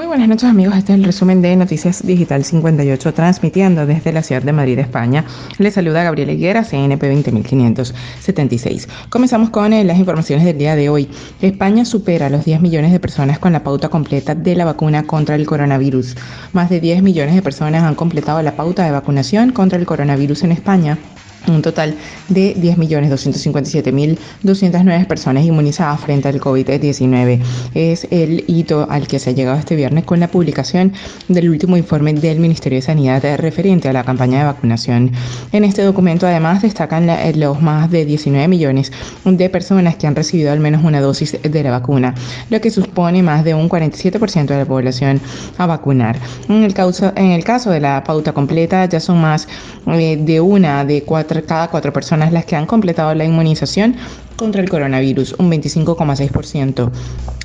Muy buenas noches amigos, este es el resumen de Noticias Digital 58 transmitiendo desde la ciudad de Madrid, España. Les saluda Gabriel Higuera, CNP 20576. Comenzamos con eh, las informaciones del día de hoy. España supera los 10 millones de personas con la pauta completa de la vacuna contra el coronavirus. Más de 10 millones de personas han completado la pauta de vacunación contra el coronavirus en España un total de 10.257.209 personas inmunizadas frente al COVID-19. Es el hito al que se ha llegado este viernes con la publicación del último informe del Ministerio de Sanidad referente a la campaña de vacunación. En este documento además destacan los más de 19 millones de personas que han recibido al menos una dosis de la vacuna, lo que supone más de un 47% de la población a vacunar. En el caso, en el caso de la pauta completa ya son más eh, de una de cuatro cada cuatro personas las que han completado la inmunización contra el coronavirus, un 25,6%.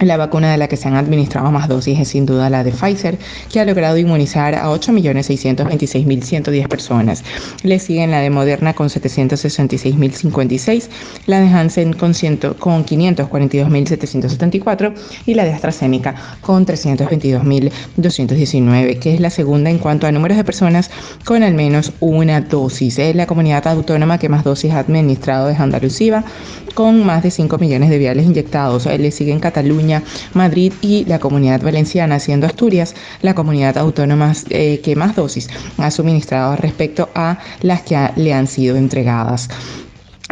La vacuna de la que se han administrado más dosis es sin duda la de Pfizer, que ha logrado inmunizar a 8.626.110 personas. Le siguen la de Moderna con 766.056, la de Hansen con, con 542.774 y la de AstraZeneca con 322.219, que es la segunda en cuanto a números de personas con al menos una dosis. Es la comunidad autónoma que más dosis ha administrado es Andalucía, con más de 5 millones de viales inyectados. Le siguen Cataluña, Madrid y la comunidad valenciana, siendo Asturias la comunidad autónoma eh, que más dosis ha suministrado respecto a las que le han sido entregadas.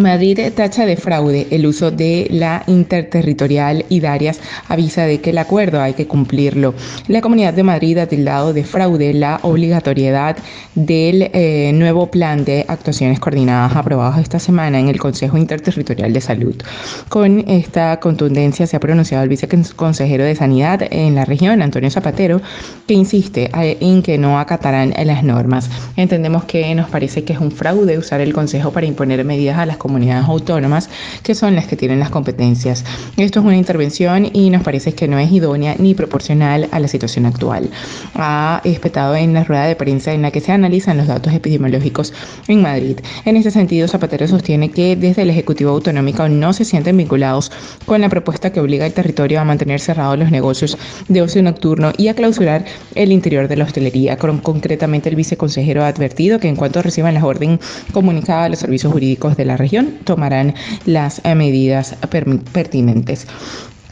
Madrid tacha de fraude el uso de la interterritorial y Darias avisa de que el acuerdo hay que cumplirlo. La Comunidad de Madrid ha tildado de fraude la obligatoriedad del eh, nuevo plan de actuaciones coordinadas aprobados esta semana en el Consejo Interterritorial de Salud. Con esta contundencia se ha pronunciado el viceconsejero de Sanidad en la región, Antonio Zapatero, que insiste eh, en que no acatarán las normas. Entendemos que nos parece que es un fraude usar el Consejo para imponer medidas a las comunidades comunidades autónomas, que son las que tienen las competencias. Esto es una intervención y nos parece que no es idónea ni proporcional a la situación actual. Ha espetado en la rueda de prensa en la que se analizan los datos epidemiológicos en Madrid. En este sentido, Zapatero sostiene que desde el Ejecutivo Autonómico no se sienten vinculados con la propuesta que obliga al territorio a mantener cerrados los negocios de ocio nocturno y a clausurar el interior de la hostelería. Concretamente, el viceconsejero ha advertido que en cuanto reciban la orden comunicada a los servicios jurídicos de la región, tomarán las medidas pertinentes.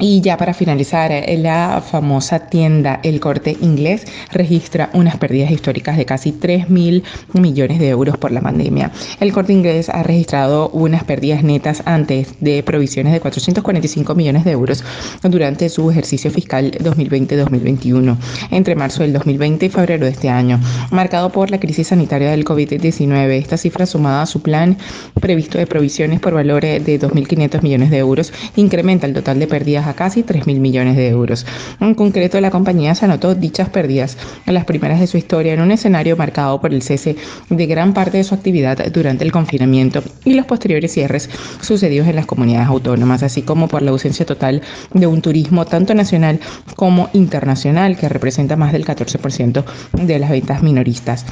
Y ya para finalizar, eh, la famosa tienda El Corte Inglés registra unas pérdidas históricas de casi 3 mil millones de euros por la pandemia. El Corte Inglés ha registrado unas pérdidas netas antes de provisiones de 445 millones de euros durante su ejercicio fiscal 2020-2021, entre marzo del 2020 y febrero de este año, marcado por la crisis sanitaria del COVID-19. Esta cifra sumada a su plan previsto de provisiones por valores de 2.500 millones de euros incrementa el total de pérdidas a casi 3.000 millones de euros. En concreto, la compañía se anotó dichas pérdidas, las primeras de su historia, en un escenario marcado por el cese de gran parte de su actividad durante el confinamiento y los posteriores cierres sucedidos en las comunidades autónomas, así como por la ausencia total de un turismo tanto nacional como internacional, que representa más del 14% de las ventas minoristas.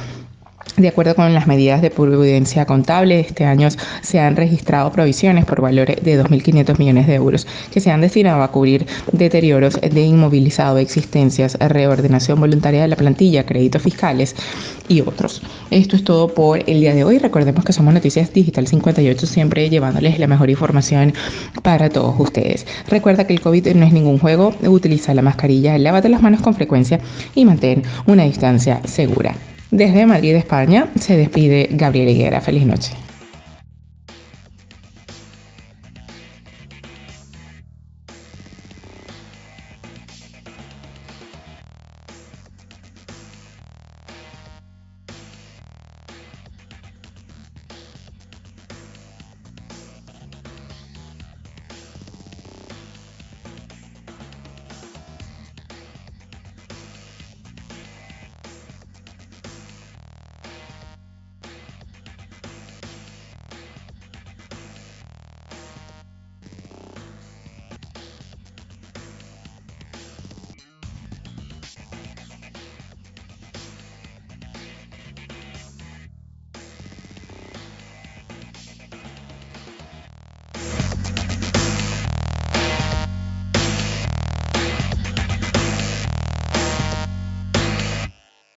De acuerdo con las medidas de prudencia contable, este año se han registrado provisiones por valores de 2.500 millones de euros que se han destinado a cubrir deterioros de inmovilizado, existencias, reordenación voluntaria de la plantilla, créditos fiscales y otros. Esto es todo por el día de hoy. Recordemos que somos Noticias Digital 58, siempre llevándoles la mejor información para todos ustedes. Recuerda que el COVID no es ningún juego, utiliza la mascarilla, lávate las manos con frecuencia y mantén una distancia segura. Desde Madrid, España, se despide Gabriel Higuera. Feliz noche.